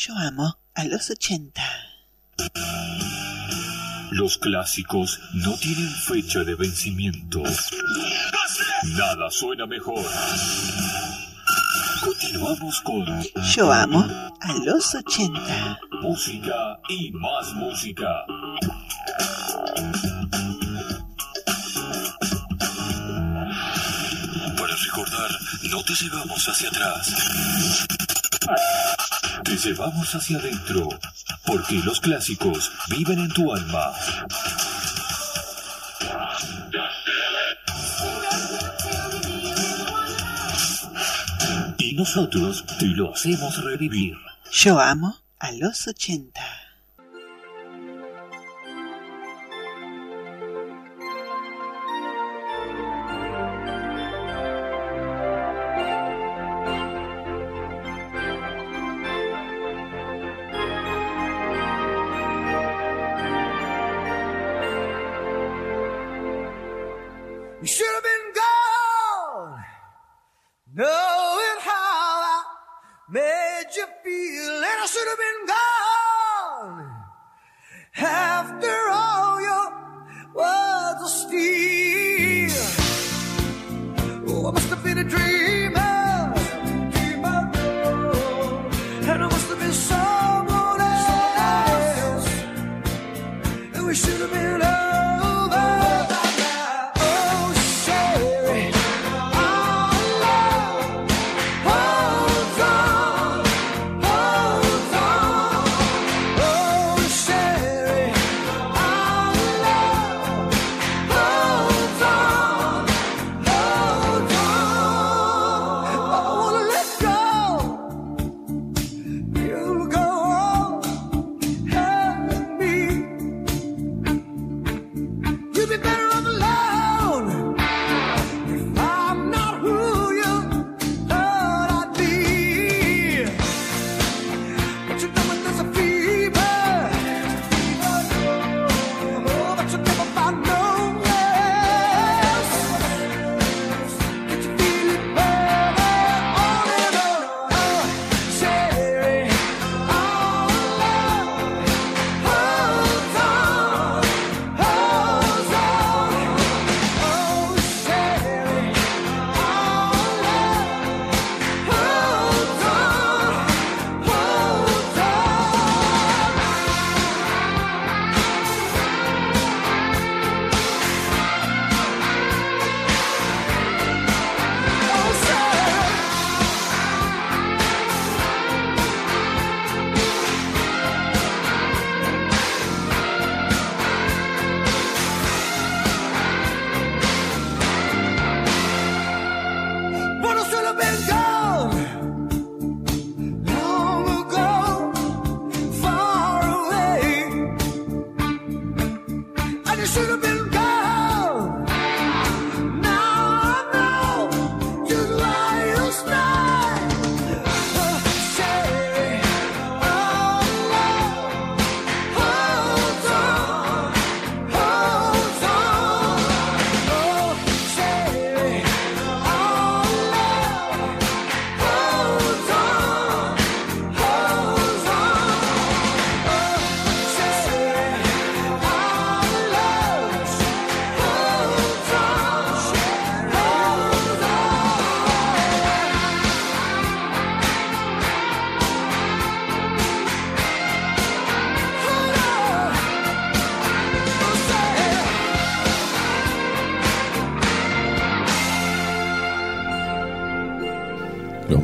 Yo amo a los 80. Los clásicos no tienen fecha de vencimiento. Nada suena mejor. Continuamos con Yo amo a los 80. música y más música. Para recordar, no te llevamos hacia atrás. Te llevamos hacia adentro, porque los clásicos viven en tu alma. Y nosotros te lo hacemos revivir. Yo amo a los 80.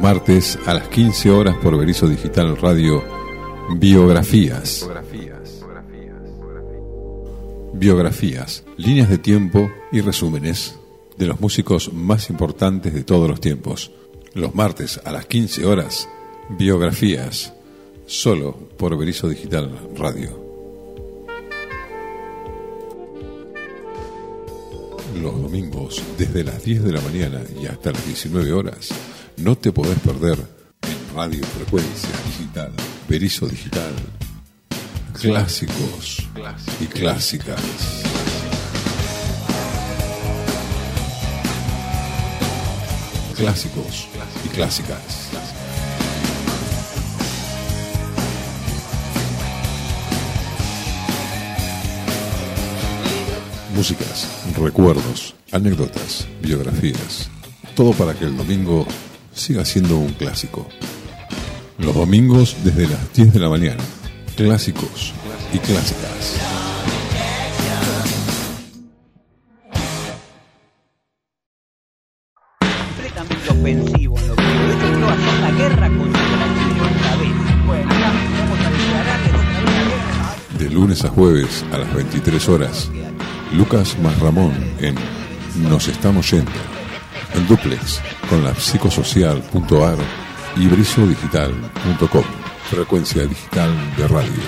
Martes a las 15 horas por Berizo Digital Radio, Biografías. Biografías, líneas de tiempo y resúmenes de los músicos más importantes de todos los tiempos. Los martes a las 15 horas, Biografías, solo por Berizo Digital Radio. Los domingos, desde las 10 de la mañana y hasta las 19 horas, no te podés perder en Radio Frecuencia Digital, Perizo Digital, clásicos. y clásicas. Clásicos y clásicas. Músicas, recuerdos, anécdotas, biografías. Todo para que el domingo siga siendo un clásico. Los domingos desde las 10 de la mañana. Clásicos y clásicas. De lunes a jueves a las 23 horas. Lucas más Ramón en Nos estamos yendo. En duplex con la psicosocial.ar y brisodigital.com. Frecuencia digital de radio.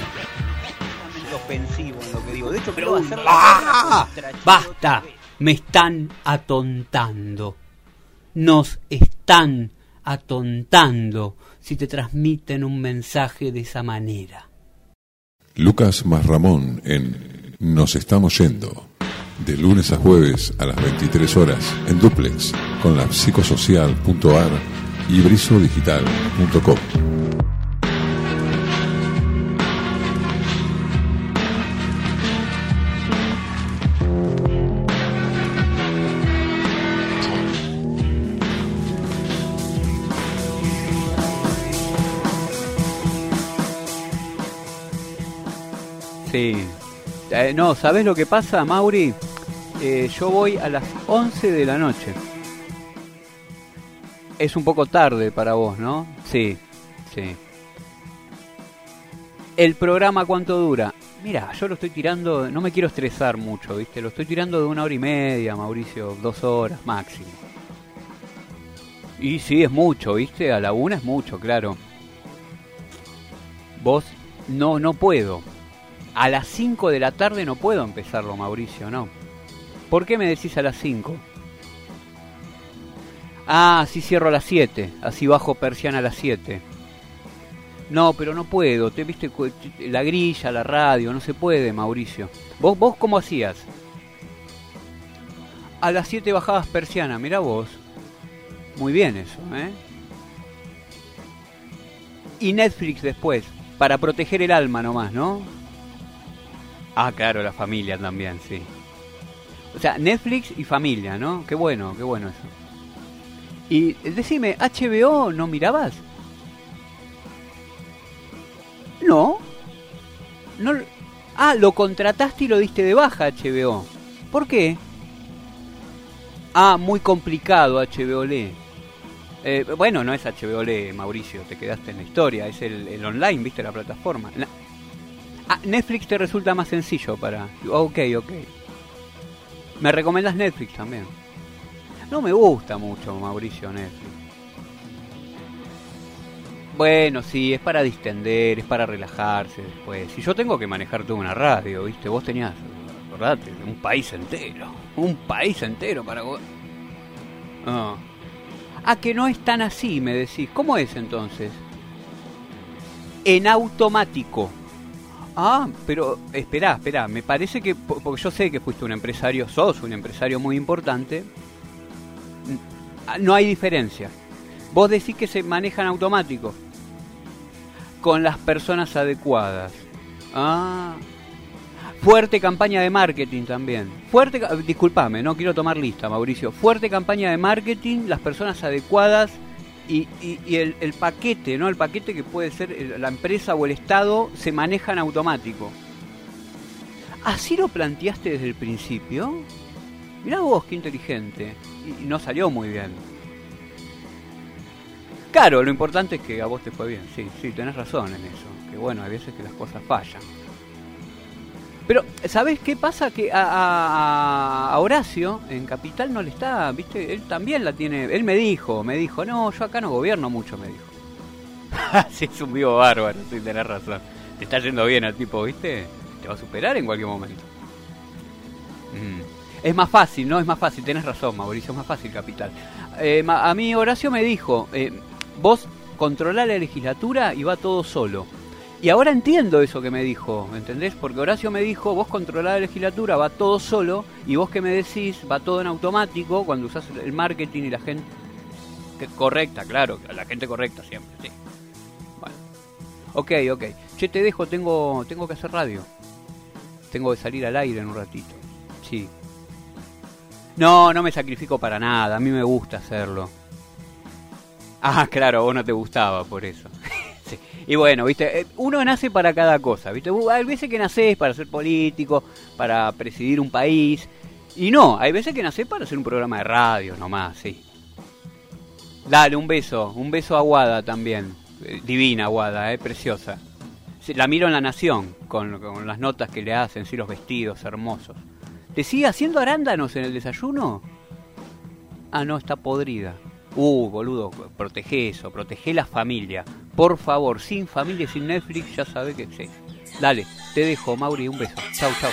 completamente ofensivo en lo que digo. De hecho, quiero hacer la ¡Ah! Basta, me están atontando. Nos están atontando si te transmiten un mensaje de esa manera. Lucas más Ramón en Nos estamos yendo. De lunes a jueves a las 23 horas en duplex con la psicosocial.ar y brisodigital.com. Sí. Eh, no, ¿sabes lo que pasa, Mauri? Eh, yo voy a las 11 de la noche. Es un poco tarde para vos, ¿no? Sí, sí. ¿El programa cuánto dura? Mira, yo lo estoy tirando, no me quiero estresar mucho, ¿viste? Lo estoy tirando de una hora y media, Mauricio, dos horas máximo. Y sí, es mucho, ¿viste? A la una es mucho, claro. Vos, no, no puedo. A las 5 de la tarde no puedo empezarlo, Mauricio, no. ¿Por qué me decís a las 5? Ah, así cierro a las 7, así bajo persiana a las 7. No, pero no puedo, te viste la grilla, la radio, no se puede, Mauricio. ¿Vos, vos cómo hacías? A las 7 bajabas persiana, mira vos. Muy bien eso, ¿eh? Y Netflix después, para proteger el alma nomás, ¿no? Ah, claro, la familia también, sí. O sea, Netflix y familia, ¿no? Qué bueno, qué bueno eso. Y eh, decime, ¿HBO no mirabas? No. No. Ah, lo contrataste y lo diste de baja HBO. ¿Por qué? Ah, muy complicado HBO. Eh, bueno, no es HBO Mauricio, te quedaste en la historia, es el, el online, viste la plataforma. Ah, Netflix te resulta más sencillo para... Ok, ok. ¿Me recomendás Netflix también? No me gusta mucho, Mauricio, Netflix. Bueno, sí, es para distender, es para relajarse después. Si yo tengo que manejar toda una radio, ¿viste? Vos tenías, acordate, un país entero. Un país entero para... Ah. Ah, que no es tan así, me decís. ¿Cómo es entonces? En automático. Ah, pero espera, espera, me parece que, po- porque yo sé que fuiste un empresario, sos un empresario muy importante, no hay diferencia. Vos decís que se manejan automáticos, con las personas adecuadas. Ah, fuerte campaña de marketing también. Fuerte, disculpame, no quiero tomar lista, Mauricio. Fuerte campaña de marketing, las personas adecuadas y, y- y el, paquete, ¿no? El paquete que puede ser la empresa o el Estado se maneja en automático. ¿Así lo planteaste desde el principio? Mirá vos, qué inteligente. Y no salió muy bien. Claro, lo importante es que a vos te fue bien. Sí, sí, tenés razón en eso. Que bueno, hay veces que las cosas fallan. Pero, ¿sabés qué pasa? Que a, a- a Horacio en Capital no le está, ¿viste? Él también la tiene. Él me dijo, me dijo, no, yo acá no gobierno mucho, me dijo. sí, es un vivo bárbaro, sí, tenés razón. Te está yendo bien al tipo, ¿viste? Te va a superar en cualquier momento. Mm. Es más fácil, ¿no? Es más fácil, tenés razón, Mauricio, es más fácil Capital. Eh, a mí Horacio me dijo, eh, vos controlá la legislatura y va todo solo. Y ahora entiendo eso que me dijo, ¿entendés? Porque Horacio me dijo, vos controlás la legislatura, va todo solo, y vos que me decís, va todo en automático cuando usás el marketing y la gente que correcta, claro, la gente correcta siempre, sí. Bueno. Ok, ok. Che, te dejo, tengo, tengo que hacer radio. Tengo que salir al aire en un ratito. Sí. No, no me sacrifico para nada, a mí me gusta hacerlo. Ah, claro, vos no te gustaba por eso. Y bueno, viste, eh, uno nace para cada cosa, viste. Uh, hay veces que naces para ser político, para presidir un país. Y no, hay veces que nacés para hacer un programa de radio nomás, sí. Dale, un beso, un beso a Guada también. Eh, divina Guada, eh, preciosa. La miro en La Nación, con, con las notas que le hacen, sí, los vestidos hermosos. ¿Te sigue haciendo arándanos en el desayuno? Ah, no, está podrida. Uh, boludo, protege eso, protege la familia. Por favor, sin familia y sin Netflix, ya sabe que sí. Dale, te dejo, Mauri, un beso. Chau, chau.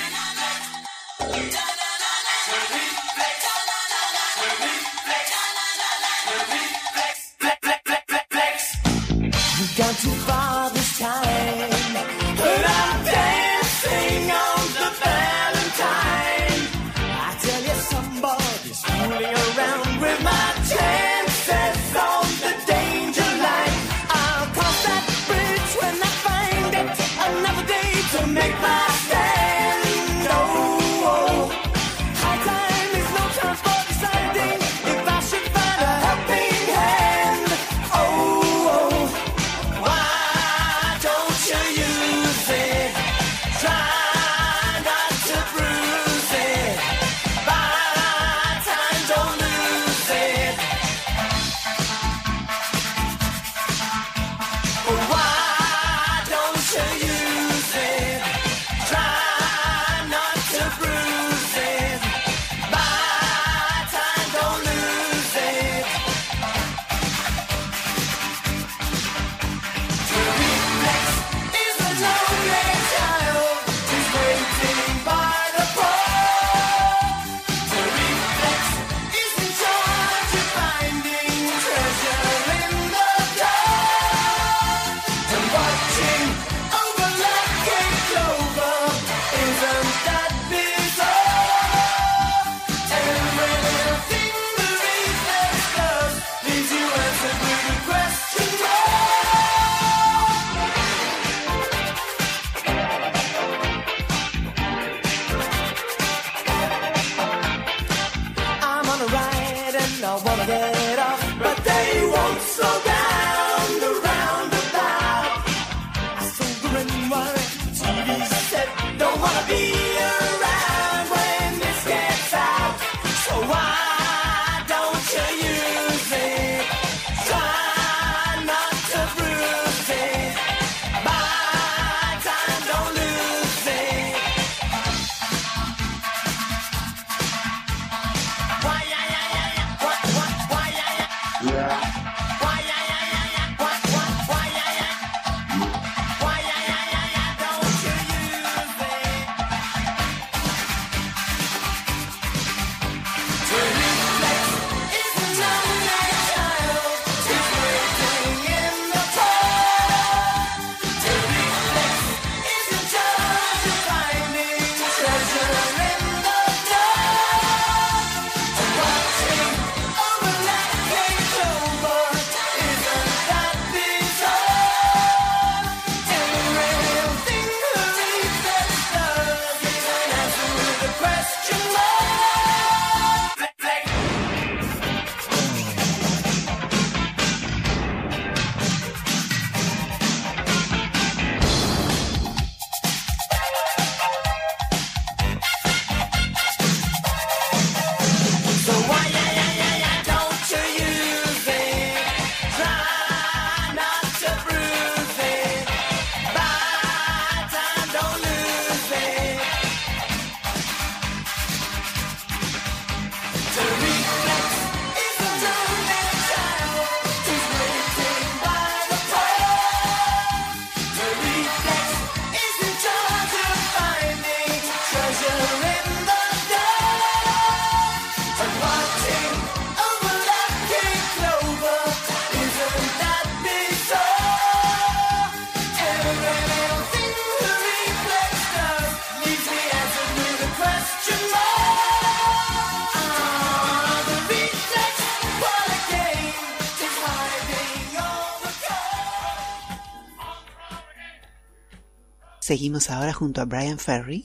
Seguimos ahora junto a Brian Ferry.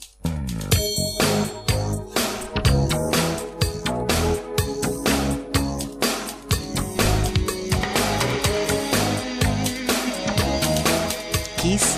Kiss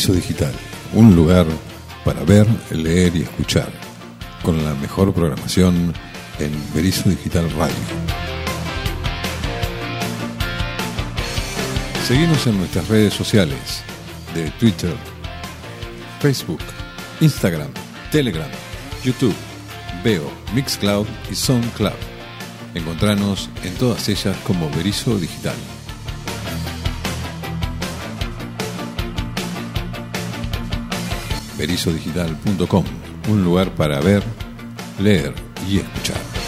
Paraíso Digital, un lugar para ver, leer y escuchar, con la mejor programación en Berizo Digital Radio. Seguimos en nuestras redes sociales de Twitter, Facebook, Instagram, Telegram, YouTube, Veo, Mixcloud y SoundCloud. Encontranos en todas ellas como Berizo Digital. erizodigital.com, un lugar para ver, leer y escuchar.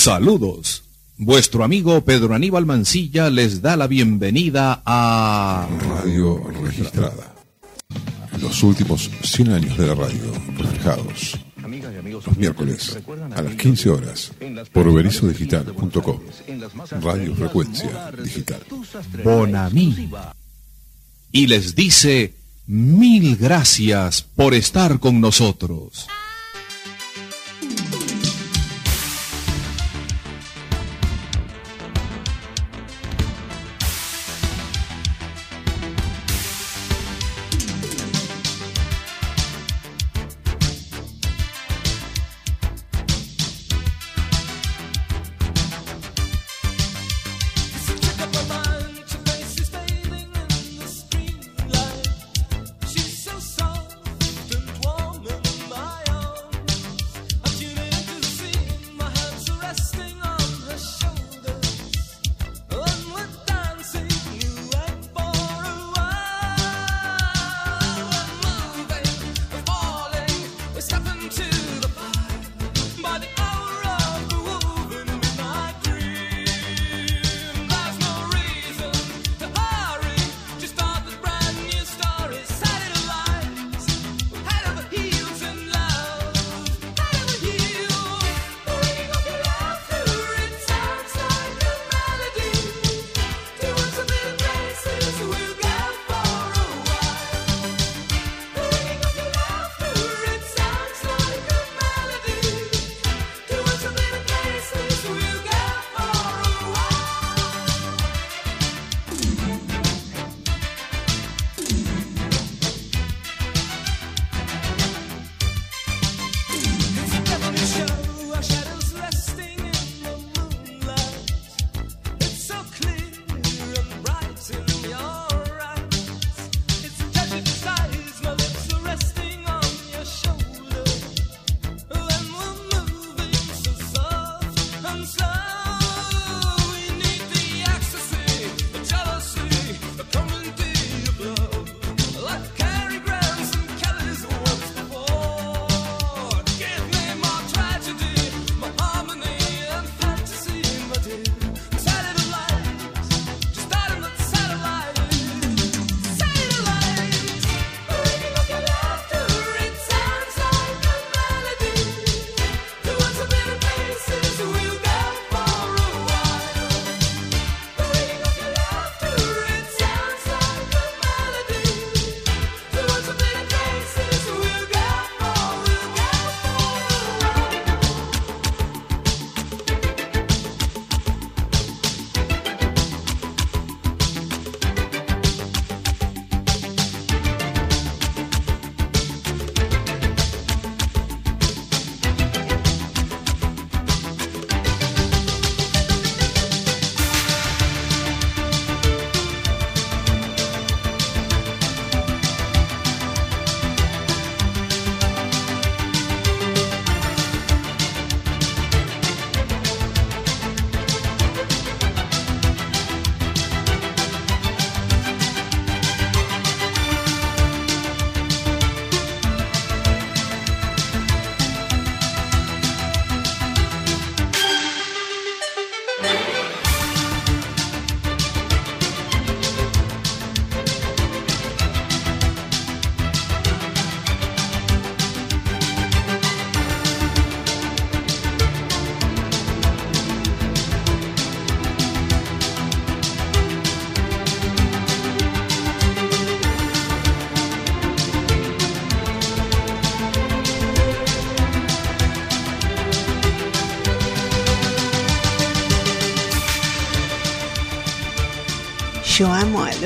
Saludos. Vuestro amigo Pedro Aníbal Mancilla les da la bienvenida a Radio Registrada. Los últimos 100 años de la radio, reflejados. Los miércoles a las 15 horas por oberizodigital.com. Radio Frecuencia Digital. Bonamí. Y les dice mil gracias por estar con nosotros.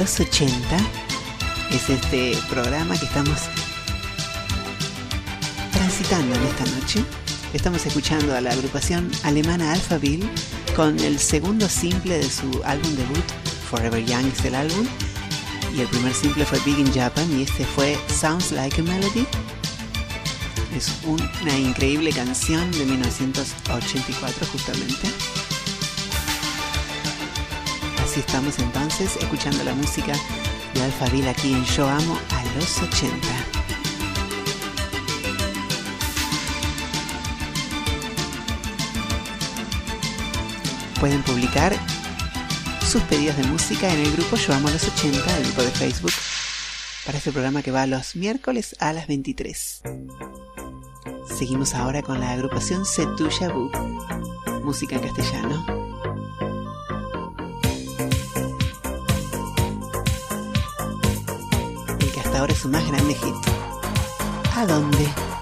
Los 80. Es este programa que estamos transitando en esta noche. Estamos escuchando a la agrupación alemana Alphaville con el segundo simple de su álbum debut, Forever Young es el álbum. Y el primer simple fue Big in Japan y este fue Sounds Like a Melody. Es un- una increíble canción de 1984 justamente. Así estamos entonces escuchando la música de Alphaville aquí en Yo Amo a los 80. Pueden publicar sus pedidos de música en el grupo Yo Amo a los 80, el grupo de Facebook, para este programa que va los miércoles a las 23. Seguimos ahora con la agrupación Setu Shabu, música en castellano. Su más grande hit. ¿A dónde?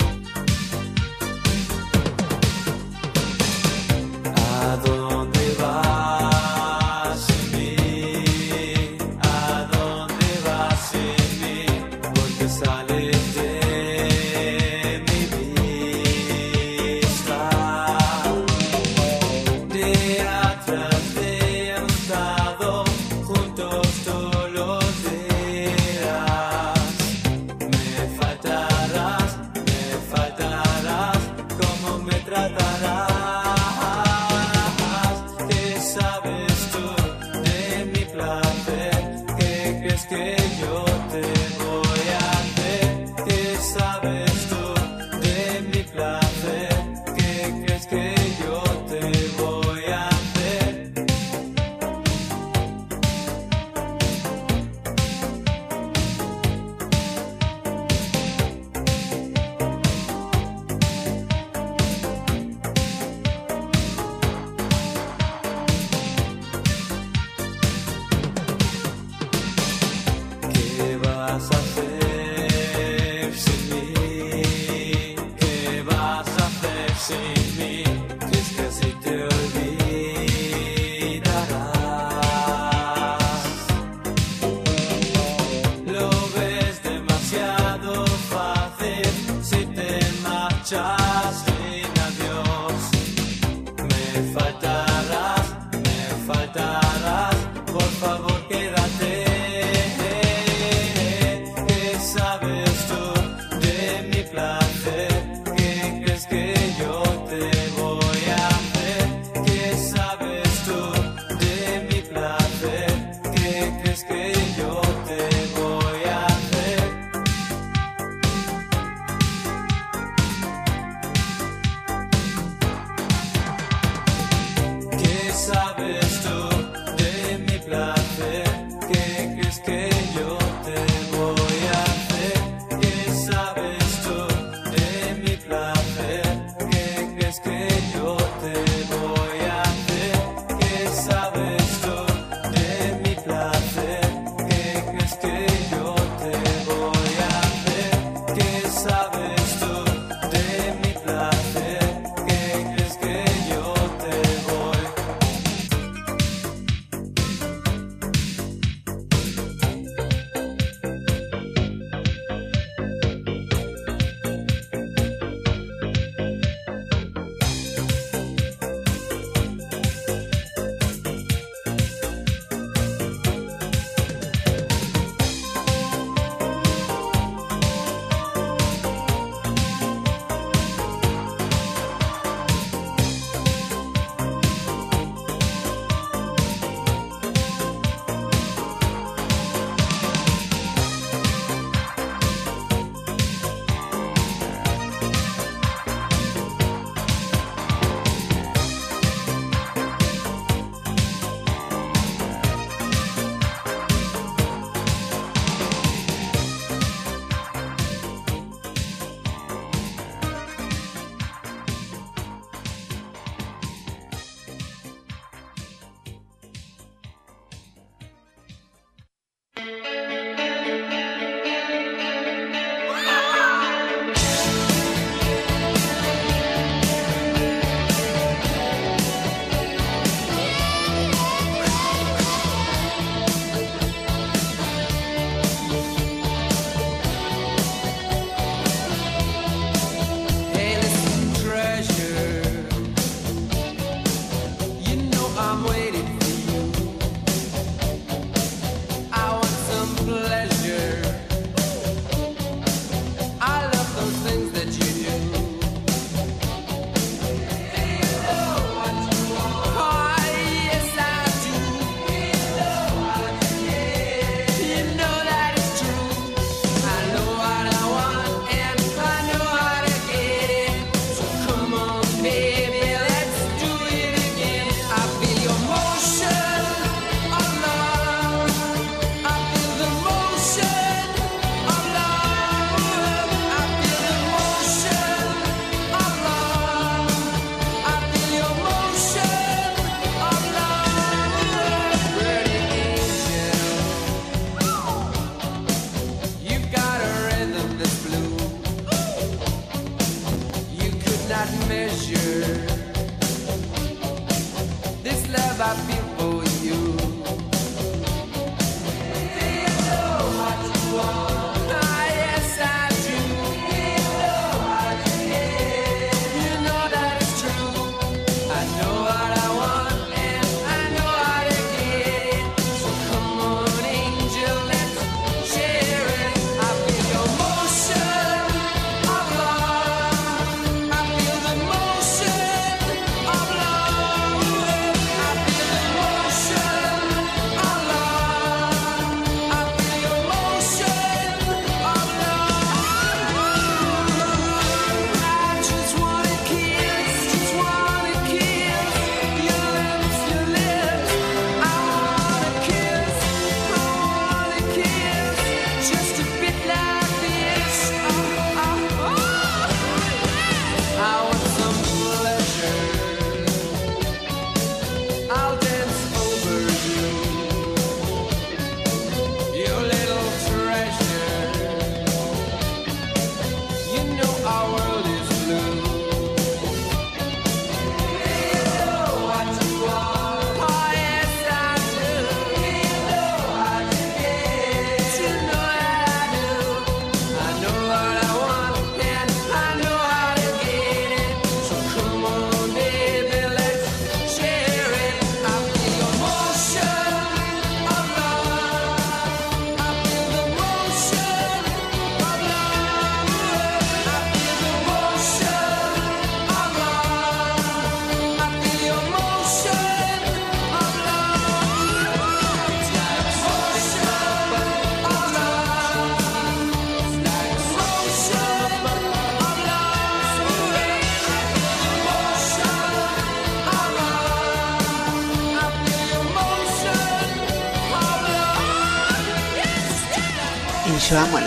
Sabes tú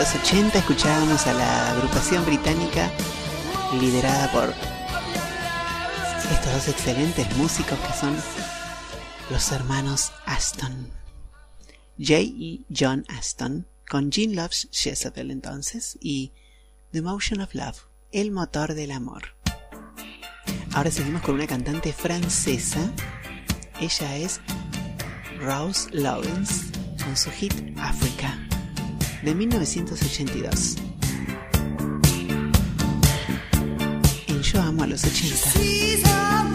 los 80 escuchábamos a la agrupación británica liderada por estos dos excelentes músicos que son los hermanos Aston. Jay y John Aston, con Jean Loves Jezebel entonces, y The Motion of Love, el motor del amor. Ahora seguimos con una cantante francesa. Ella es Rose Lawrence con su hit Africa de 1982. En Yo Amo a los 80.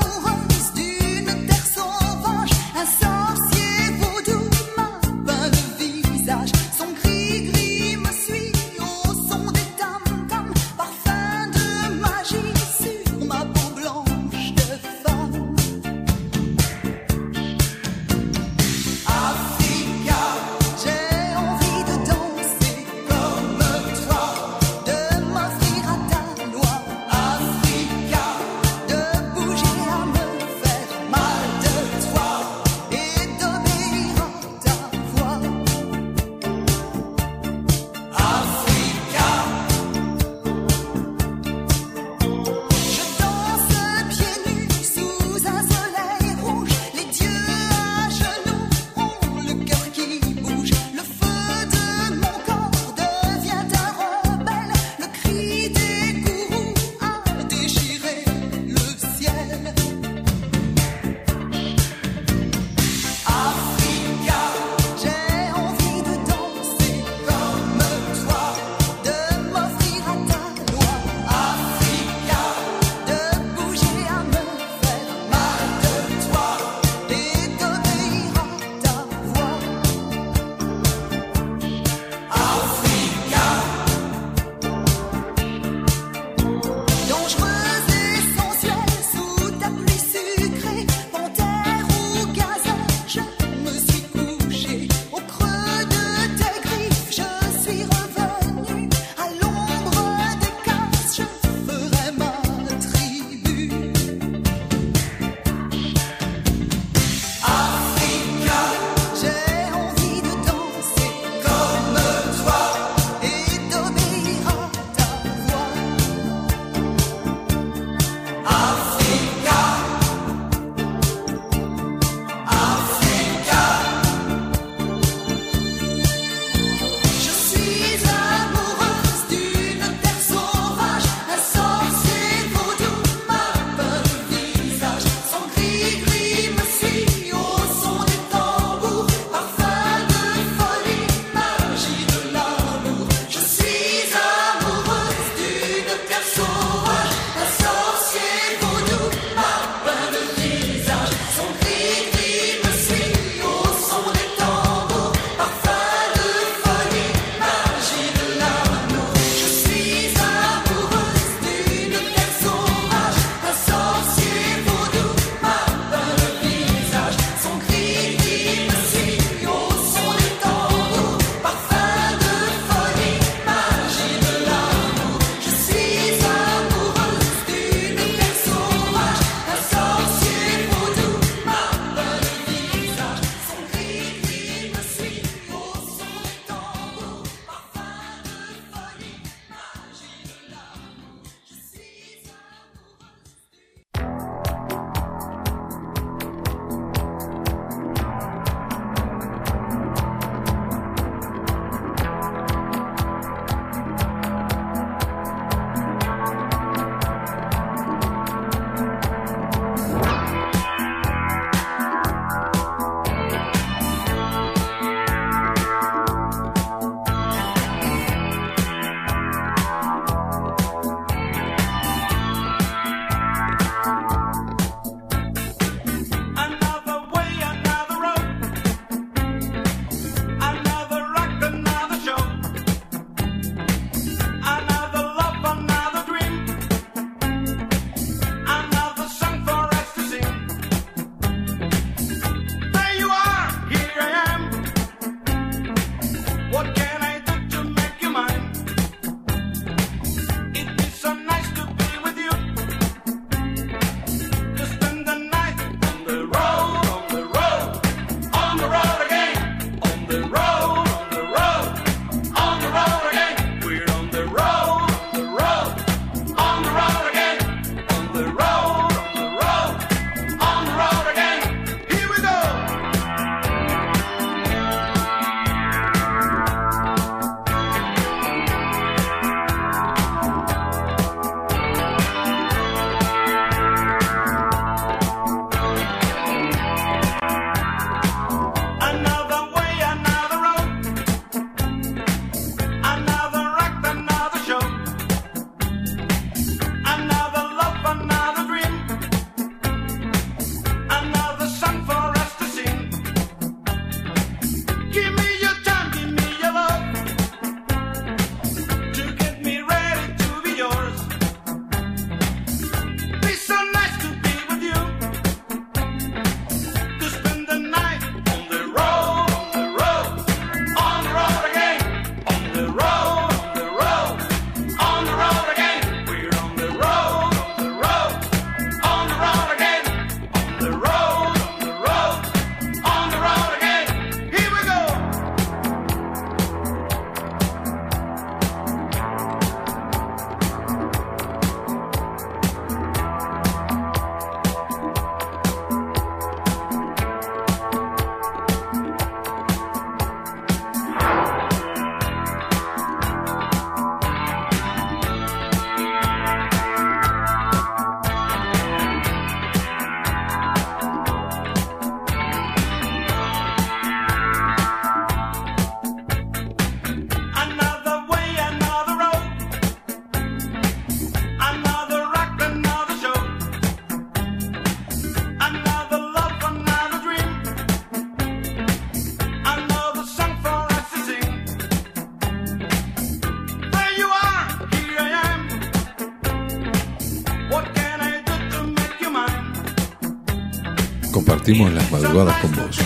Compartimos las madrugadas con vos.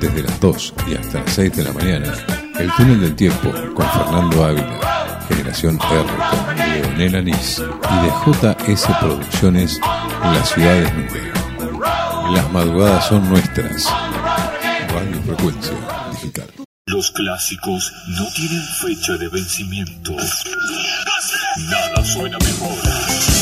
Desde las 2 y hasta las 6 de la mañana, El Túnel del Tiempo con Fernando Ávila, Generación R con Leonel Anís y de JS Producciones La Ciudad Desnuda. Las madrugadas son nuestras. Radio Frecuencia Digital. Los clásicos no tienen fecha de vencimiento. Nada suena mejor.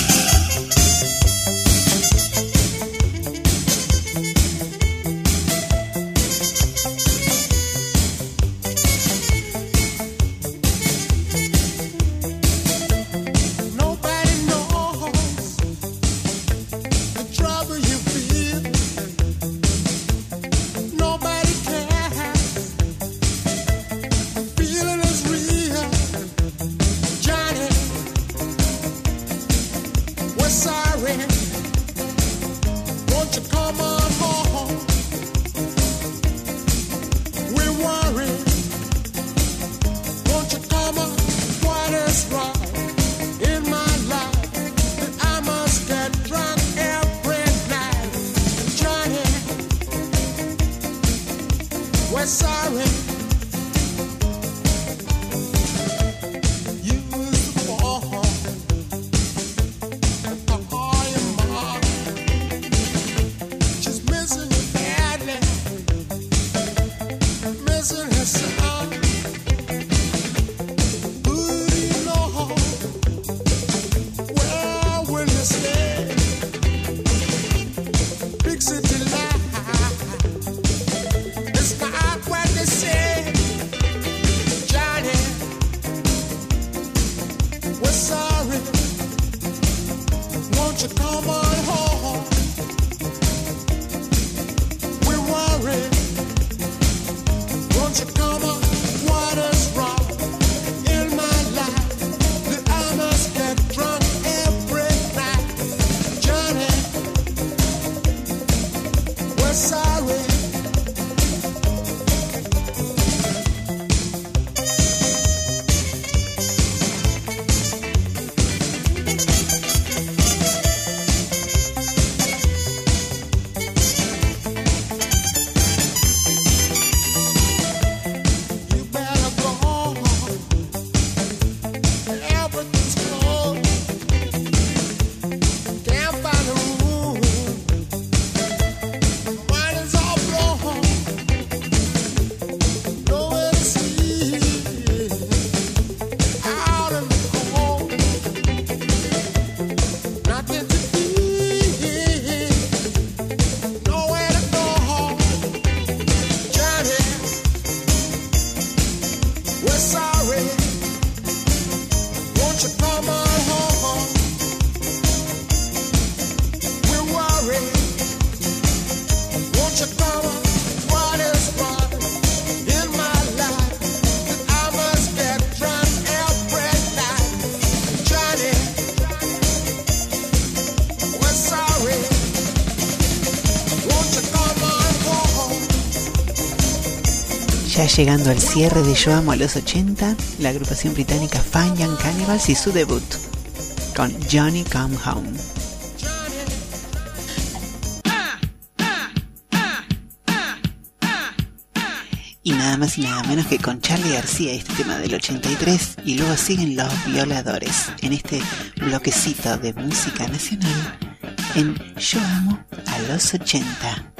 Llegando al cierre de Yo Amo a los 80, la agrupación británica Fine Young Cannibals y su debut con Johnny Come Home. Y nada más y nada menos que con Charlie García, este tema del 83, y luego siguen los violadores en este bloquecito de música nacional en Yo Amo a los 80.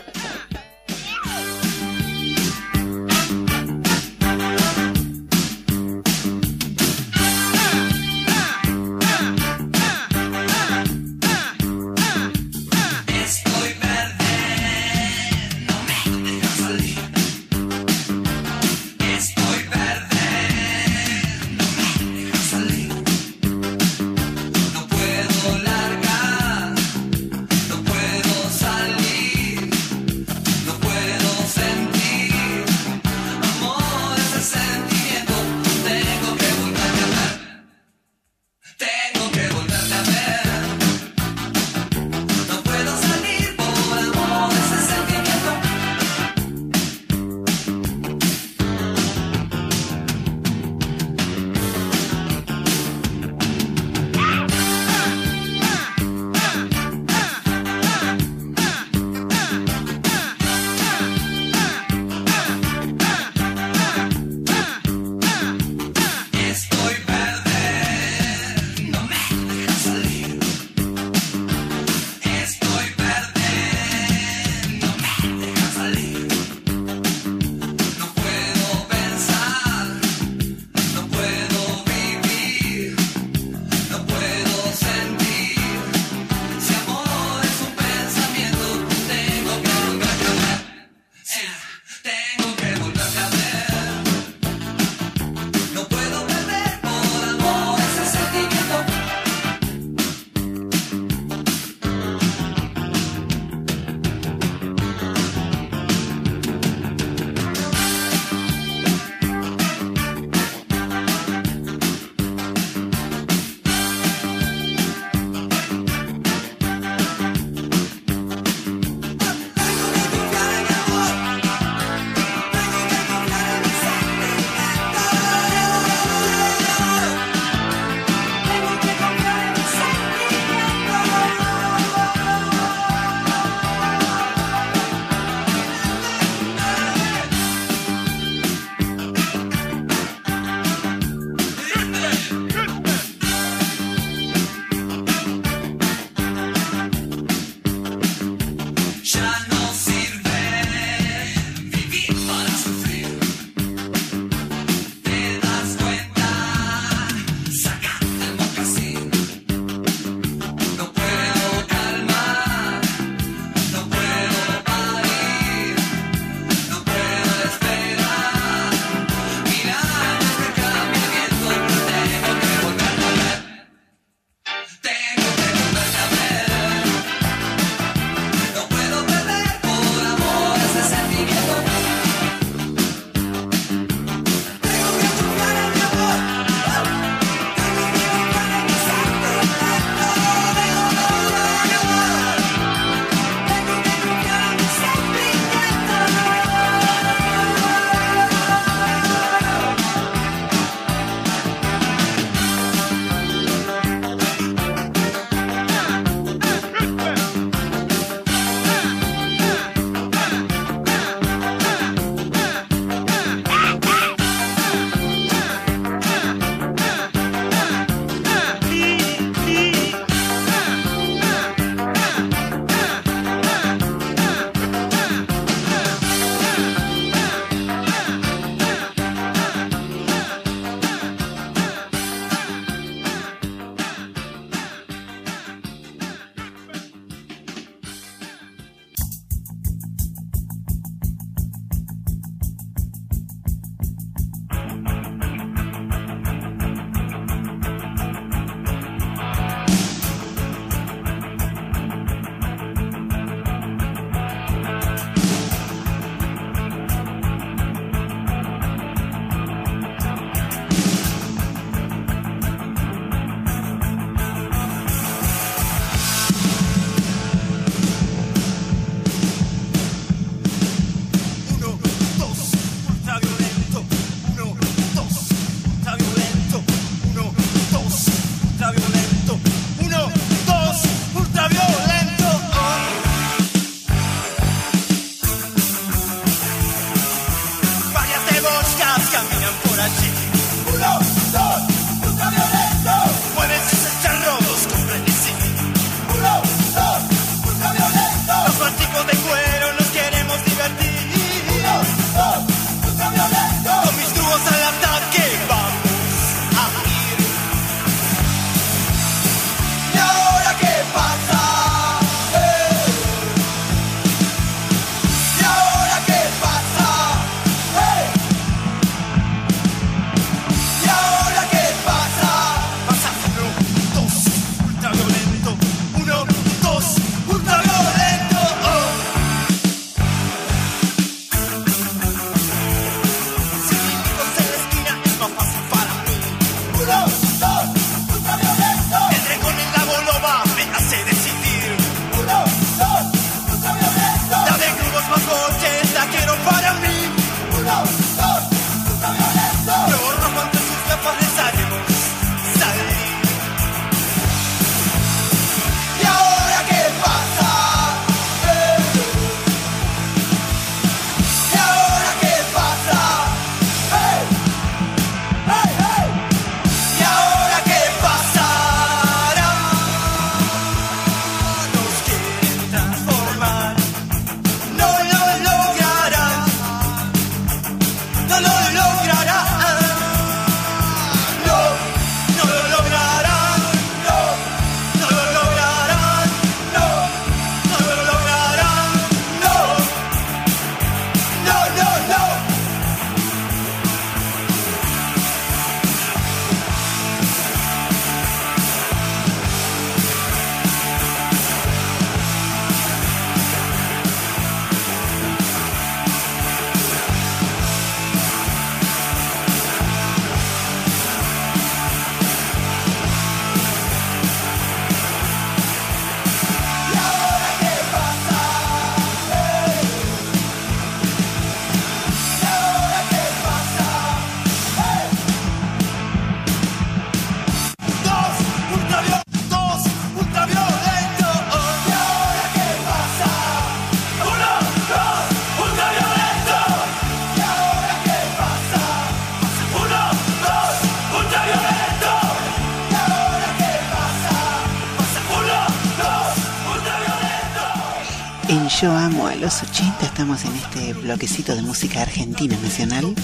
los 80 estamos en este bloquecito de música argentina nacional.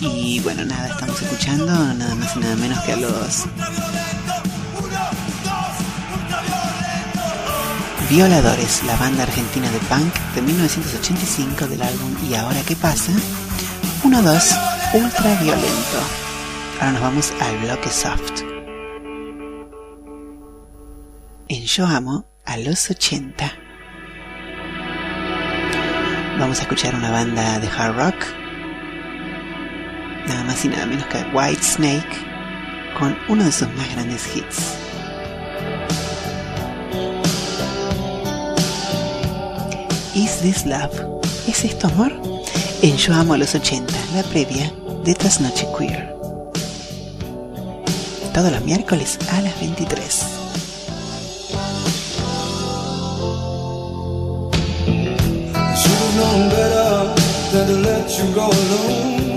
Y bueno, nada, estamos escuchando nada más y nada menos que a los Violadores, la banda argentina de punk de 1985 del álbum Y ahora qué pasa, 1-2, ultra violento. Ahora nos vamos al bloque soft. En Yo Amo a los 80 vamos a escuchar una banda de hard rock, nada más y nada menos que White Snake, con uno de sus más grandes hits. Is This Love? ¿Es esto amor? En Yo Amo a los 80, la previa de Trasnoche Queer. Todos los miércoles a las 23. known better than to let you go alone.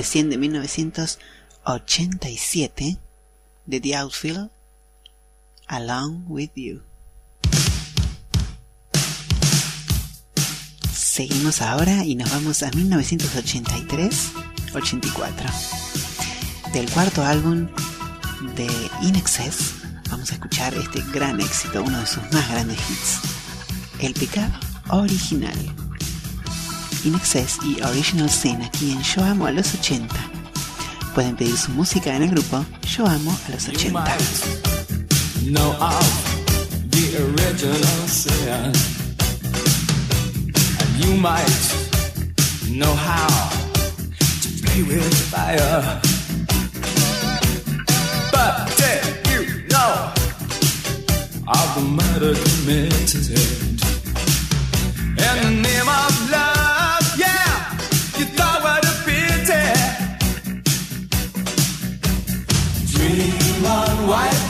Recién de 1987, de The Outfield, Along With You. Seguimos ahora y nos vamos a 1983-84. Del cuarto álbum de In Excess, vamos a escuchar este gran éxito, uno de sus más grandes hits, el pickup original. In Excess y Original Sin aquí en Yo Amo a los 80. Pueden pedir su música en el grupo Yo Amo a los 80. know of the original sin. And you might know how to play with fire. But did you know of the murder committed in the name of love? White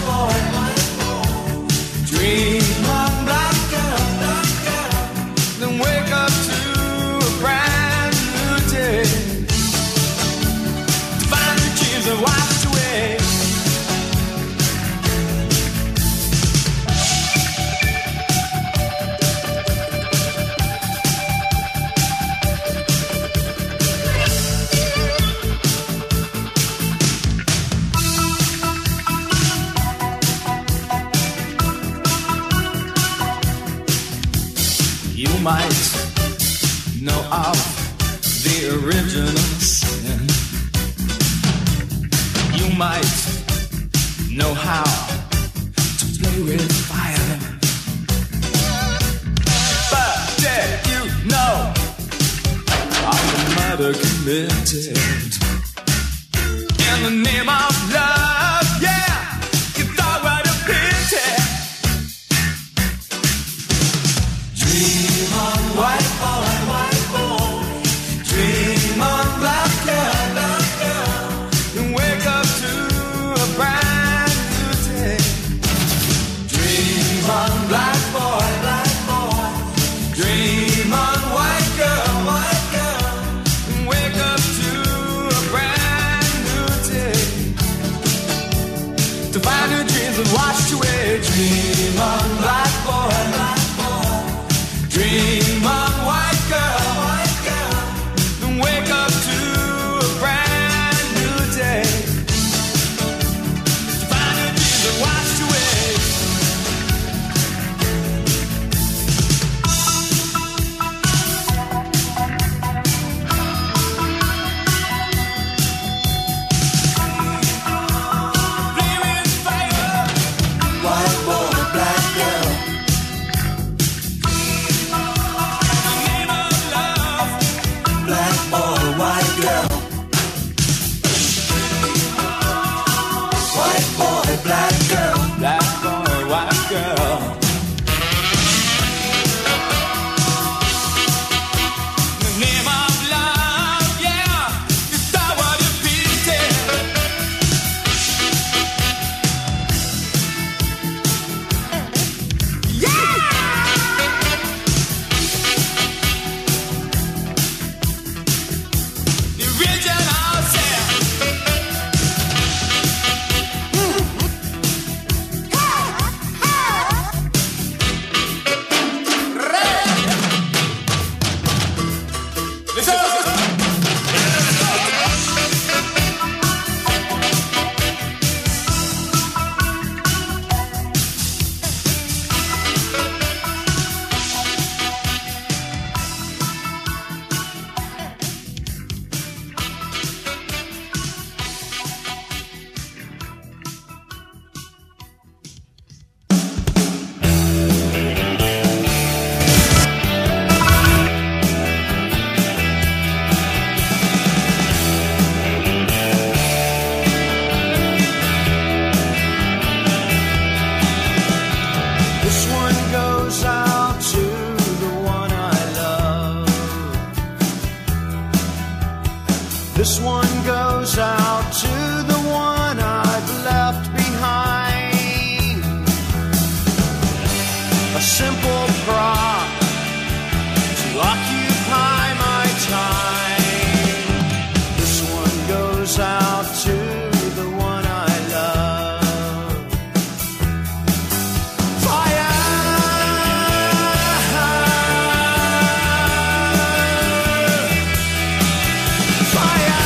This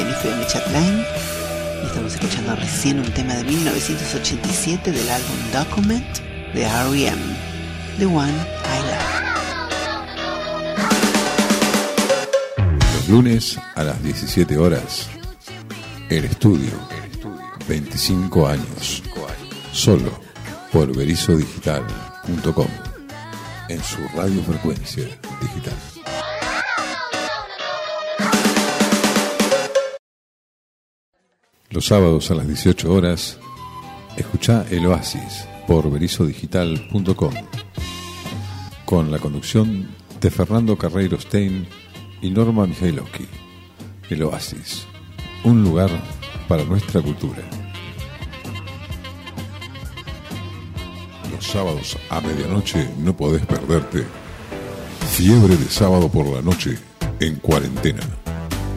en FM Chatline. Estamos escuchando recién un tema de 1987 del álbum Document de R.E.M. The One I Love. Los lunes a las 17 horas. El estudio. 25 años. Solo por berizodigital.com. En su radiofrecuencia digital. Los sábados a las 18 horas, escucha El Oasis por berizodigital.com con la conducción de Fernando Carreiro Stein y Norma Mijailowski. El Oasis, un lugar para nuestra cultura. Los sábados a medianoche no podés perderte Fiebre de sábado por la noche en cuarentena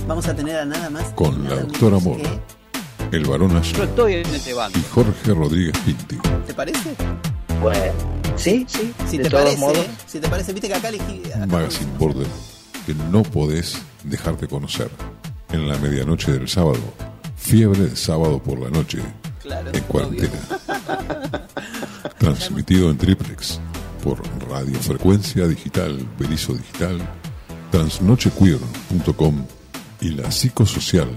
Vamos a tener a nada más. con la doctora menos El varón Yo Ashra estoy en este bando. y Jorge Rodríguez Pinti. ¿Te parece? Bueno, sí, sí. Si de te todos parece, modos. ¿eh? si te parece, viste que acá elegí. acá- Un magazine border que no podés dejarte conocer. En la medianoche del sábado, fiebre de sábado por la noche Claro, en cuarentena. Transmitido en triplex por radiofrecuencia digital, Berizo Digital, transnochequeer.com y la psicosocial.ar.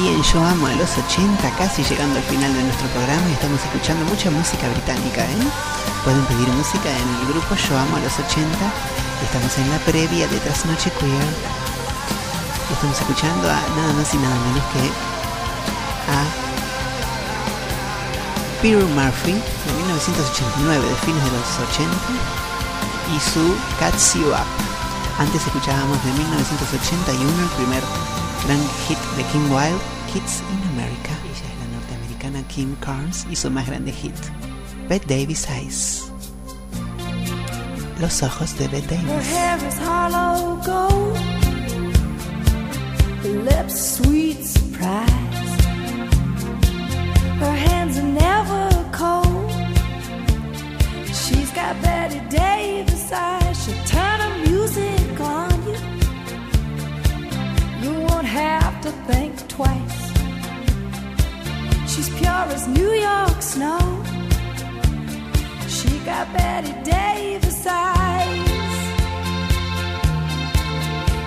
aquí en Yo Amo de los 80, casi llegando al final de nuestro programa y estamos escuchando mucha música británica, ¿eh? Pueden pedir música en el grupo Yo Amo a los 80. Estamos en la previa de Trasnoche Queer. Estamos escuchando a nada más y nada menos que a Peter Murphy de 1989, de fines de los 80, y su Catch You Up. Antes escuchábamos de 1981 el primer gran hit de Kim Wilde, Kids in America. Ella es la norteamericana Kim Carnes y su más grande hit, Bette Davis Eyes. Los ojos de Bette Davis. Betty Davis eyes.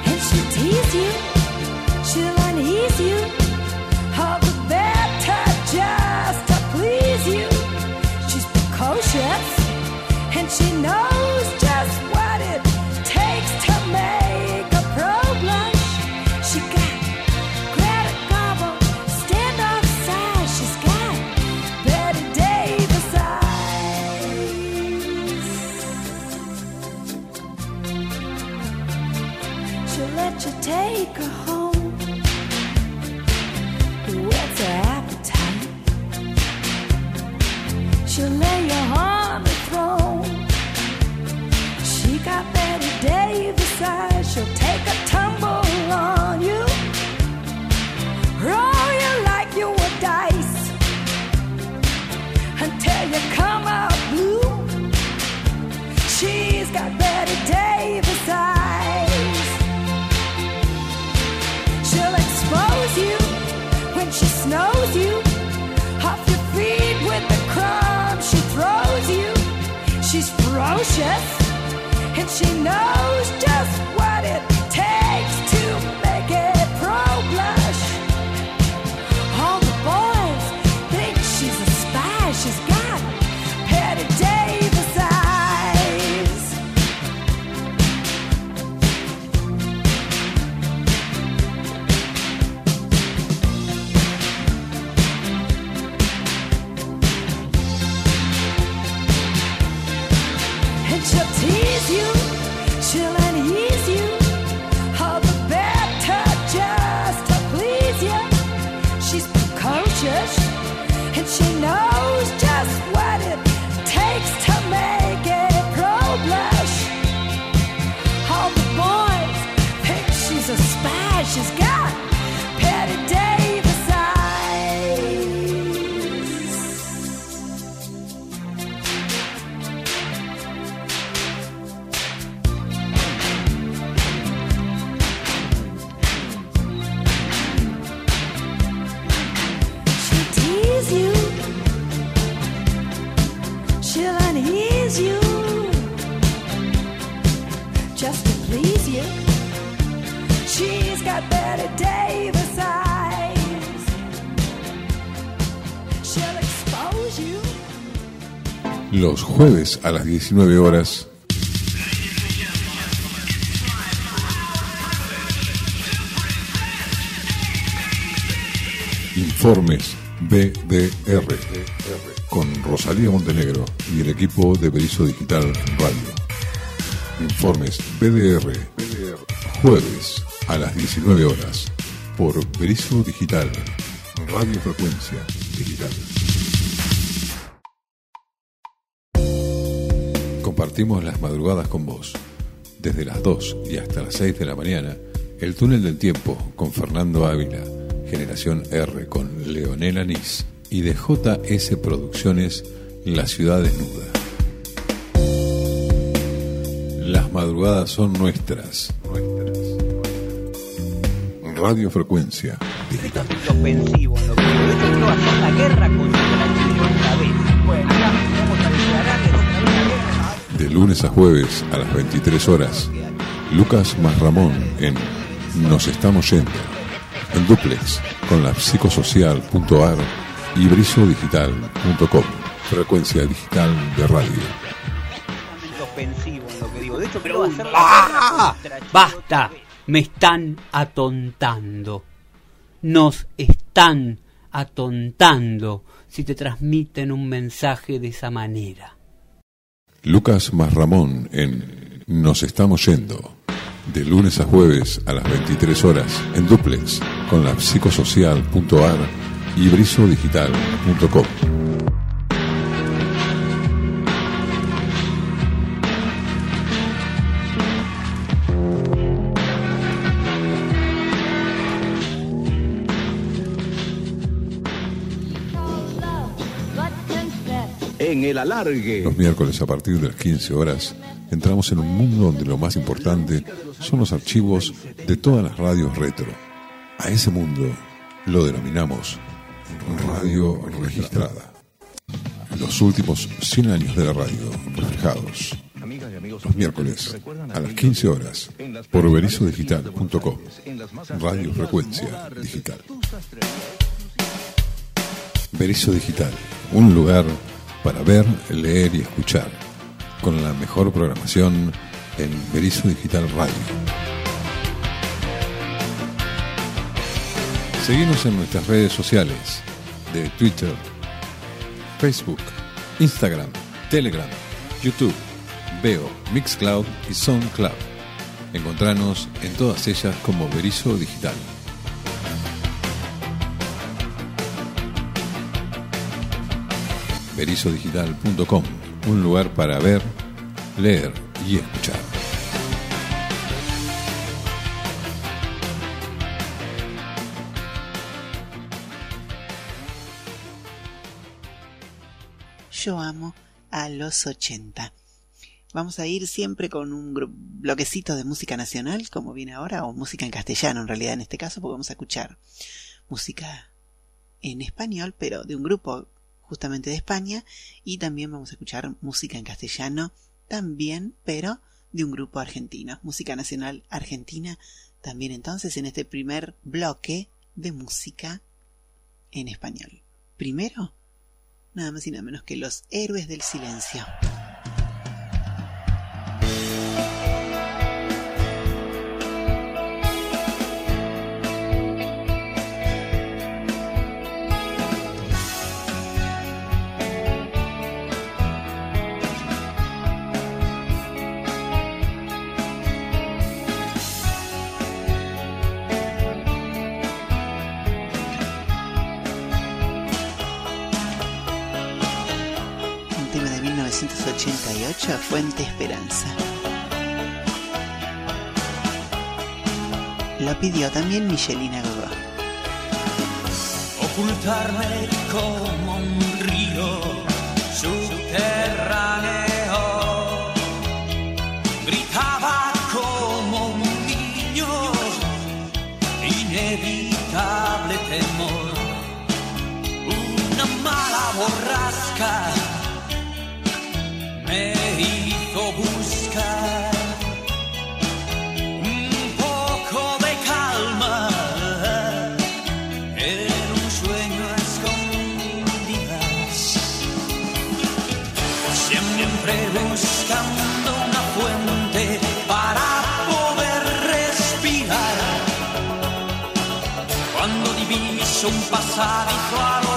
And she'll tease you, she'll unease you. Jueves a las 19 horas. Informes BDR con Rosalía Montenegro y el equipo de Berizo Digital Radio. Informes BDR jueves a las 19 horas por Berizo Digital Radio Frecuencia Digital. Compartimos las madrugadas con vos. Desde las 2 y hasta las 6 de la mañana, El túnel del tiempo con Fernando Ávila, Generación R con Leonel Anís y de JS Producciones La Ciudad Desnuda. Las madrugadas son nuestras. Radio Frecuencia Digital. ofensivo en lo que la guerra otra De lunes a jueves a las 23 horas, Lucas Masramón en Nos Estamos Yendo, en duplex con la psicosocial.ar y brisodigital.com, frecuencia digital de radio. De hecho hacer ¡Ah! Basta, me están atontando. Nos están atontando si te transmiten un mensaje de esa manera. Lucas Masramón en Nos Estamos Yendo, de lunes a jueves a las 23 horas, en duplex con la psicosocial.ar y brisodigital.com. En el alargue. Los miércoles a partir de las 15 horas entramos en un mundo donde lo más importante son los archivos de todas las radios retro. A ese mundo lo denominamos Radio registrada. Los últimos 100 años de la radio reflejados. Los miércoles a las 15 horas por berizodigital.com. Radio Frecuencia Digital. Berizo Digital, un lugar para ver, leer y escuchar, con la mejor programación en Berizo Digital Radio. Seguimos en nuestras redes sociales de Twitter, Facebook, Instagram, Telegram, YouTube, Veo, Mixcloud y SoundCloud. Encontranos en todas ellas como Berizo Digital. berizodigital.com, un lugar para ver, leer y escuchar. Yo amo a los 80. Vamos a ir siempre con un bloquecito de música nacional, como viene ahora, o música en castellano en realidad en este caso, porque vamos a escuchar música en español, pero de un grupo justamente de España, y también vamos a escuchar música en castellano, también, pero de un grupo argentino, música nacional argentina, también entonces en este primer bloque de música en español. Primero, nada más y nada menos que los héroes del silencio. 1988, Fuente Esperanza. Lo pidió también Michelina Gogó. ocultarme como un río subterráneo. Gritaba como un niño, inevitable temor. Una mala borrasca hizo buscar un poco de calma. En un sueño escondidas, siempre buscando una fuente para poder respirar. Cuando diviso un pasadizo a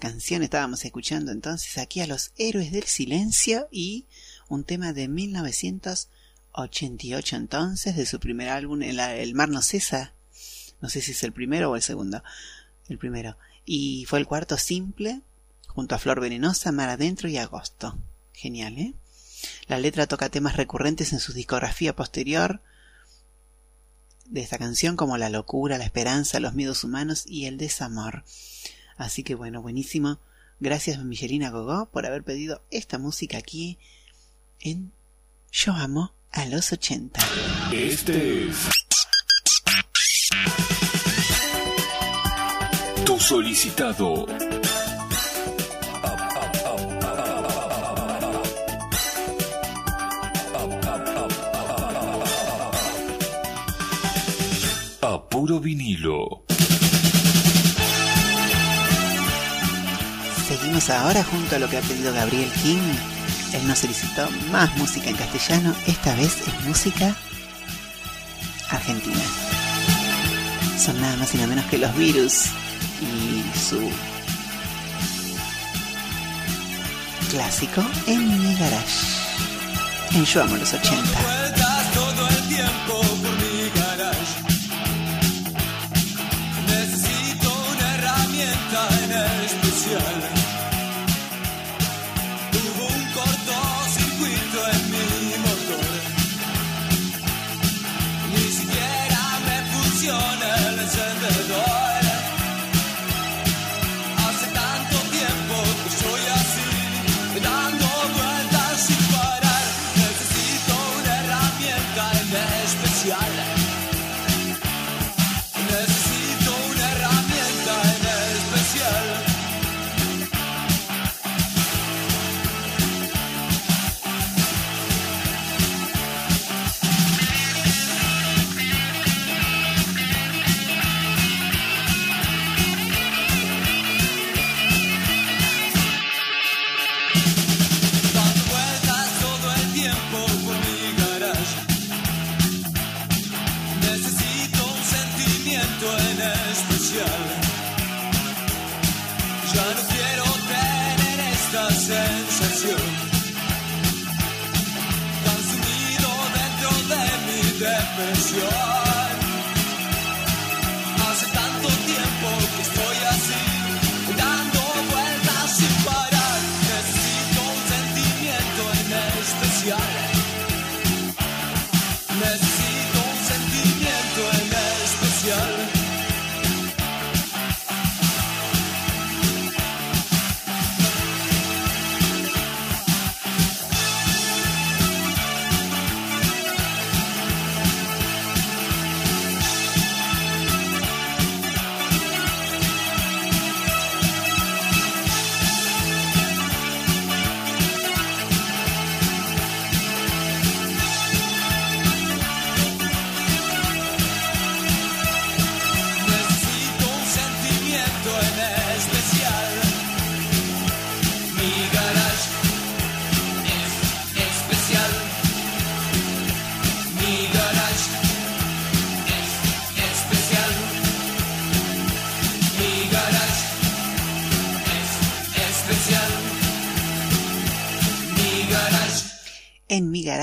canción estábamos escuchando entonces aquí a los Héroes del Silencio y un tema de 1988 entonces de su primer álbum El, El Mar no cesa. No sé si es el primero o el segundo. El primero. Y fue el cuarto simple junto a Flor Venenosa, Mar Adentro y Agosto. Genial, ¿eh? La letra toca temas recurrentes en su discografía posterior de esta canción como la locura, la esperanza, los miedos humanos y el desamor. Así que bueno, buenísimo. Gracias Michelina Gogó por haber pedido esta música aquí en Yo Amo a los 80. Este es tu solicitado. A puro vinilo. Seguimos ahora junto a lo que ha pedido Gabriel King. Él nos solicitó más música en castellano. Esta vez es música argentina. Son nada más y nada menos que los virus y su clásico en mi garage. En Yo Amo los 80.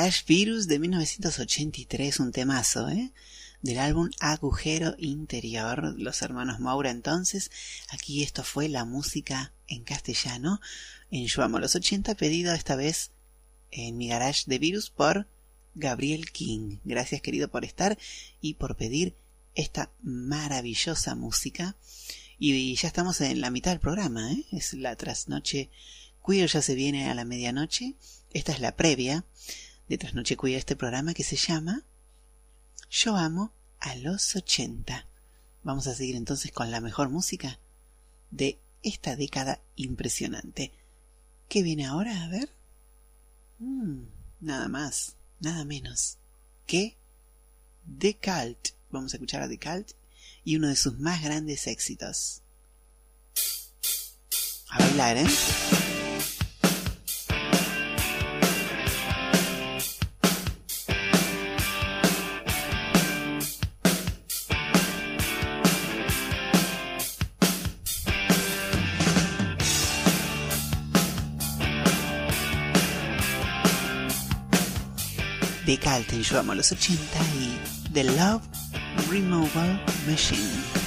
Garage Virus de 1983, un temazo, ¿eh? Del álbum Agujero Interior, los hermanos Maura entonces. Aquí esto fue la música en castellano en Yo Amo los 80, pedido esta vez en mi garage de Virus por Gabriel King. Gracias querido por estar y por pedir esta maravillosa música. Y ya estamos en la mitad del programa, ¿eh? Es la trasnoche queer, ya se viene a la medianoche. Esta es la previa de Trasnoche Queer, este programa que se llama Yo Amo a los 80. Vamos a seguir entonces con la mejor música de esta década impresionante. ¿Qué viene ahora? A ver. Mm, nada más, nada menos que The Cult. Vamos a escuchar a The Cult y uno de sus más grandes éxitos. A bailar, ¿eh? De Cult en Yo Amo a los 80 y The Love Removal Machine.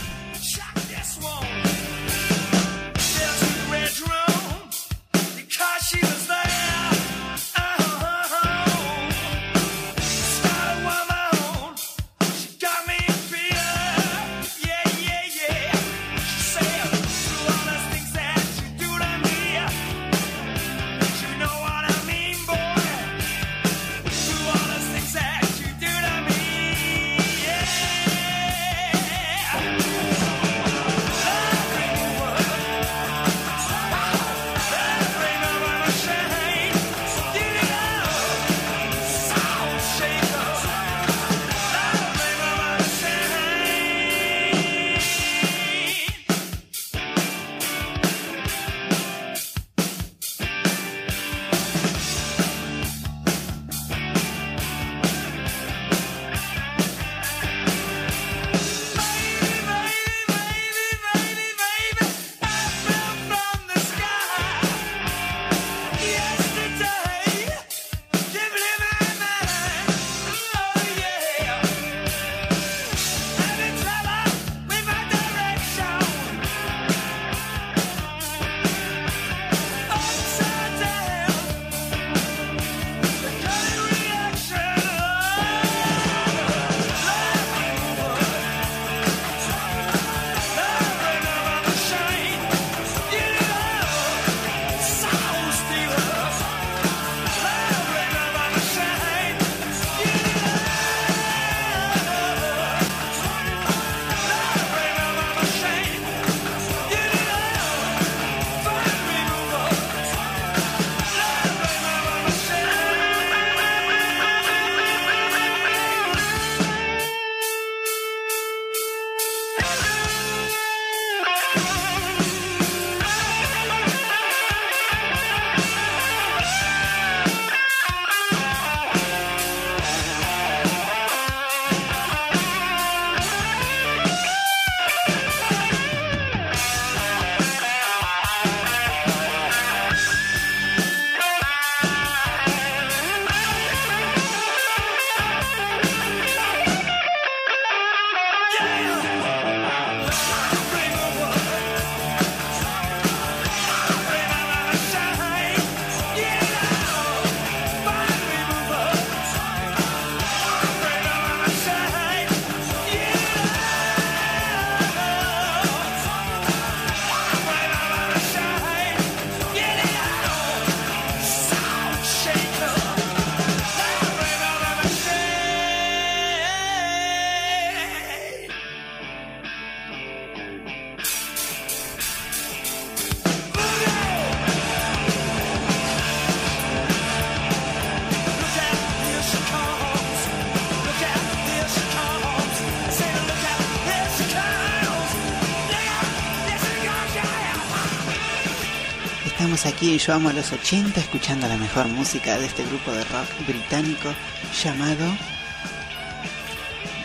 Aquí en Yo Amo a los 80 escuchando la mejor música de este grupo de rock británico llamado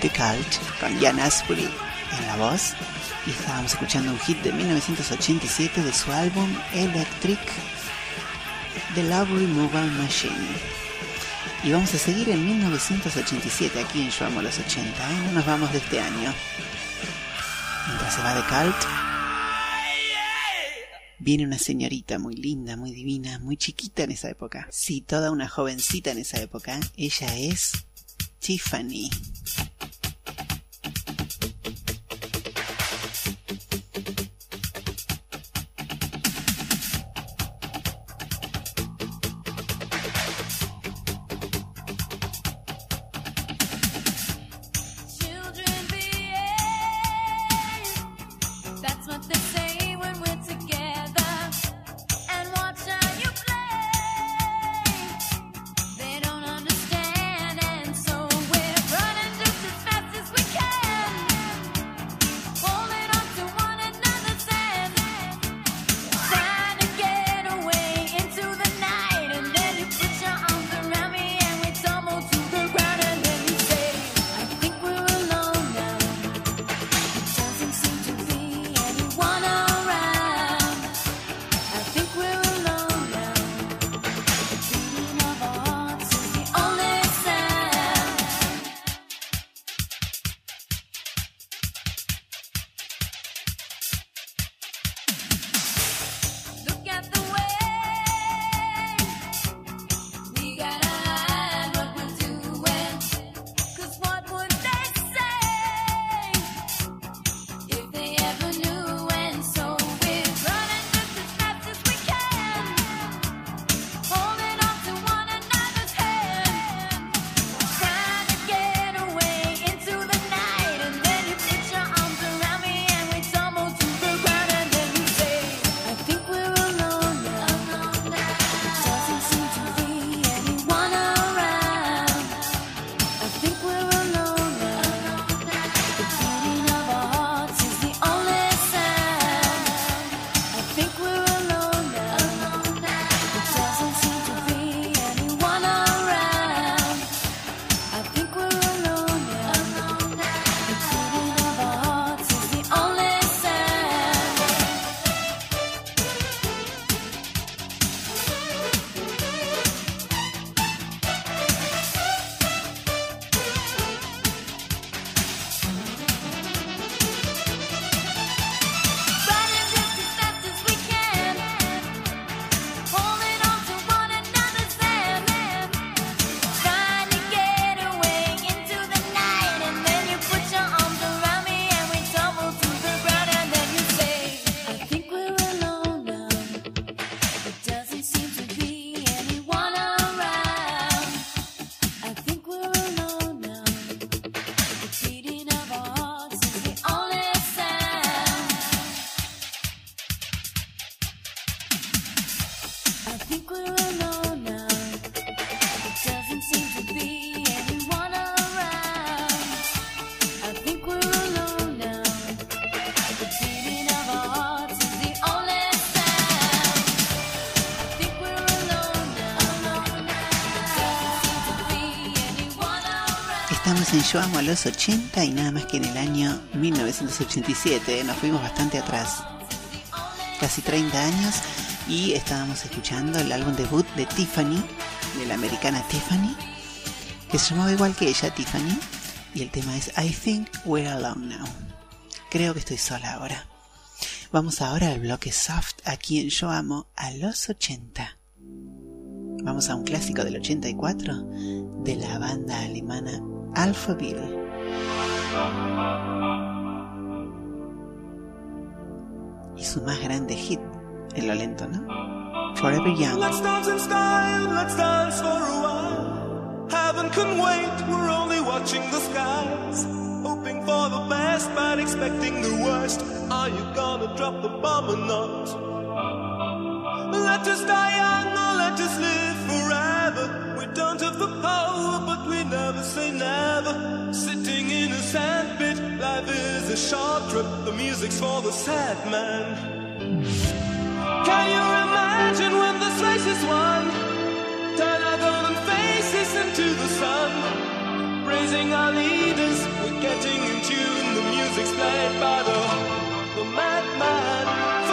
The Cult con Jan Asbury en la voz. Y estábamos escuchando un hit de 1987 de su álbum Electric The Love Removal Machine. Y vamos a seguir en 1987 aquí en Yo Amo los 80 ¿eh? no nos vamos de este año. Mientras se va The Cult Viene una señorita muy linda, muy divina, muy chiquita en esa época. Sí, toda una jovencita en esa época. Ella es Tiffany. Estamos en Yo Amo a los 80 y nada más que en el año 1987. Nos fuimos bastante atrás. Casi 30 años y estábamos escuchando el álbum debut de Tiffany, de la americana Tiffany, que se llamaba igual que ella, Tiffany, y el tema es I Think We're Alone Now. Creo que estoy sola ahora. Vamos ahora al bloque soft aquí en Yo Amo a los 80. Vamos a un clásico del 84 de la banda alemana Alphaville. Y su más grande hit, en lo lento, ¿no? Forever Young. Let's dance in style, let's dance for a while. Heaven can wait, we're only watching the skies. Hoping for the best, but expecting the worst. Are you gonna drop the bomb or not? The sad man. Can you imagine when this race is won? Turn our golden faces into the sun. Praising our leaders, we're getting in tune. The music's played by the, the madman.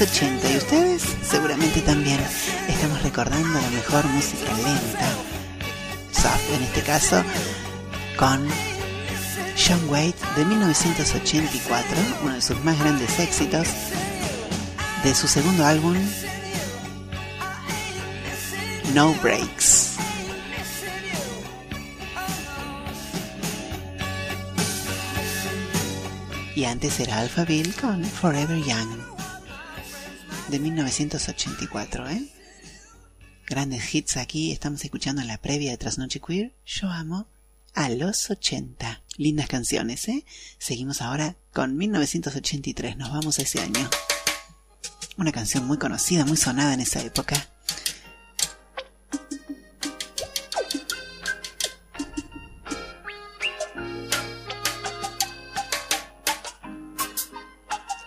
Los 80 y ustedes seguramente también. Estamos recordando la mejor música lenta, soft en este caso, con John Waite de 1984, uno de sus más grandes éxitos, de su segundo álbum, No Breaks. Y antes era Alphaville con Forever Young de 1984, ¿eh? Grandes hits aquí, estamos escuchando en la previa de Trasnoche Queer. Yo amo a los 80. Lindas canciones, ¿eh? Seguimos ahora con 1983, nos vamos a ese año. Una canción muy conocida, muy sonada en esa época.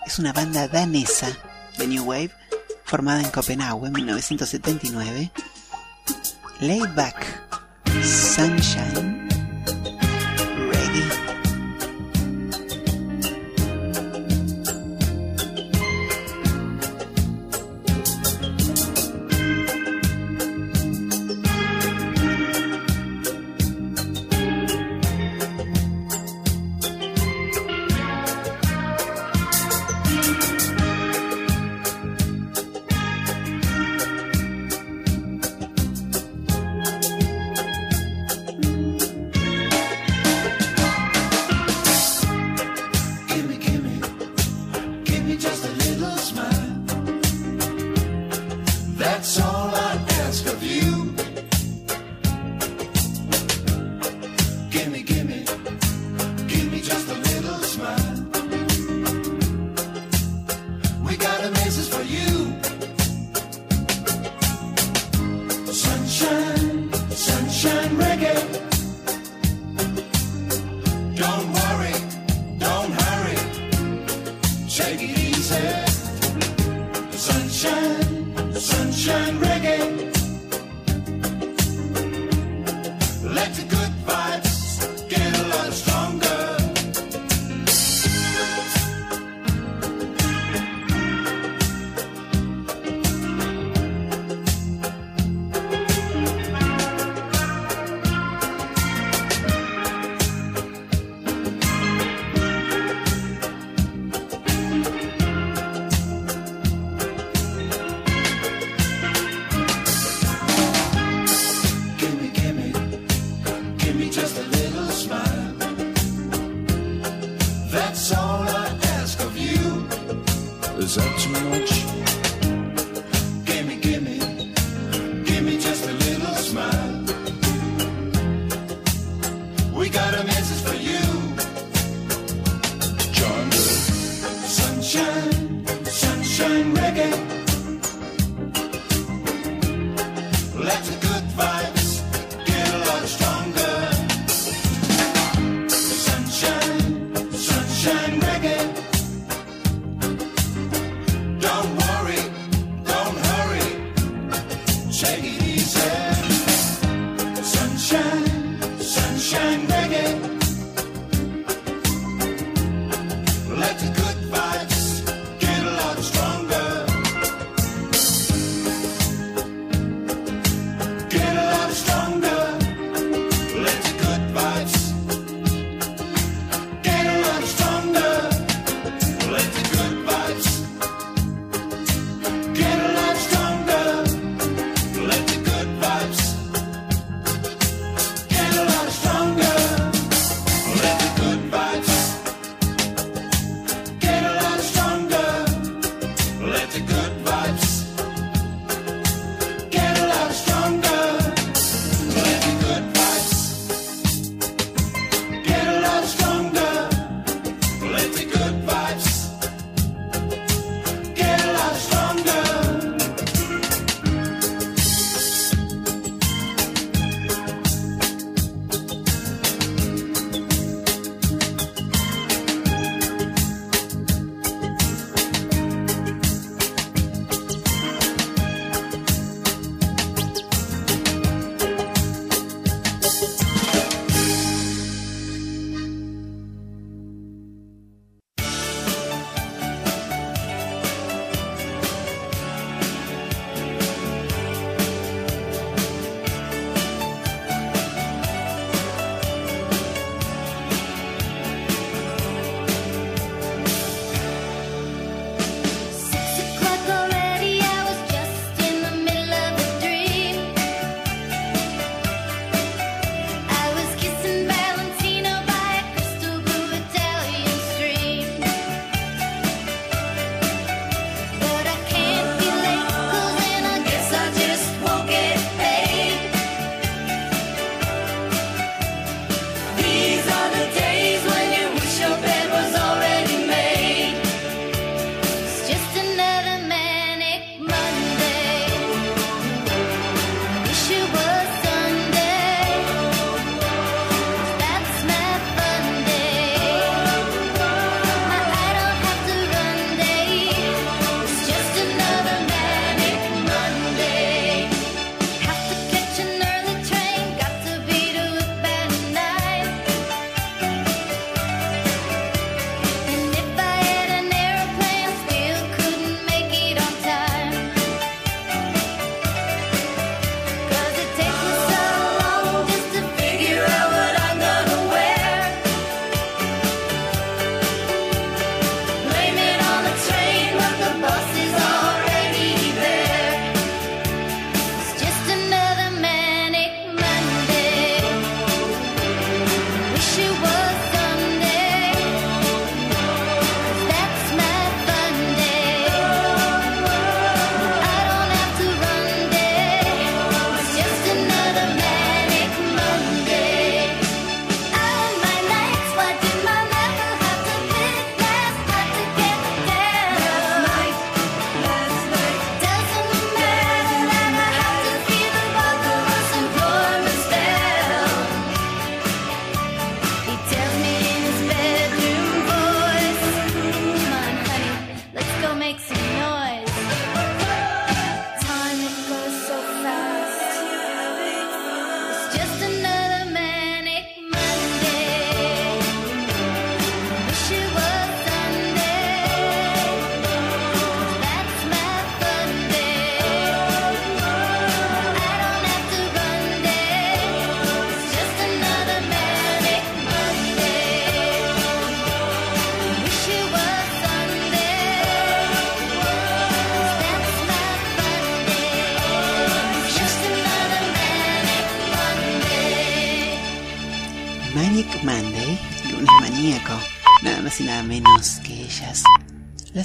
Es una banda danesa de New Wave formada en Copenhague en 1979. Laid Back, Sunshine,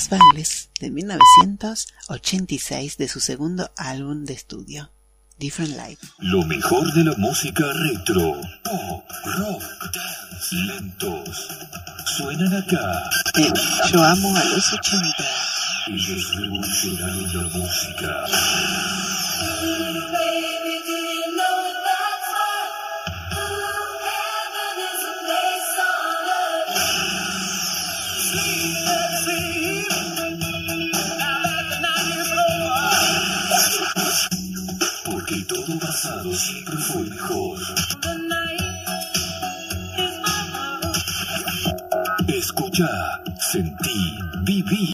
Las Bangles de 1986 de su segundo álbum de estudio, Different Life. Lo mejor de la música retro, pop, rock, dance, lentos, suenan acá. Yo amo a los 80. Ellos revolucionaron la música.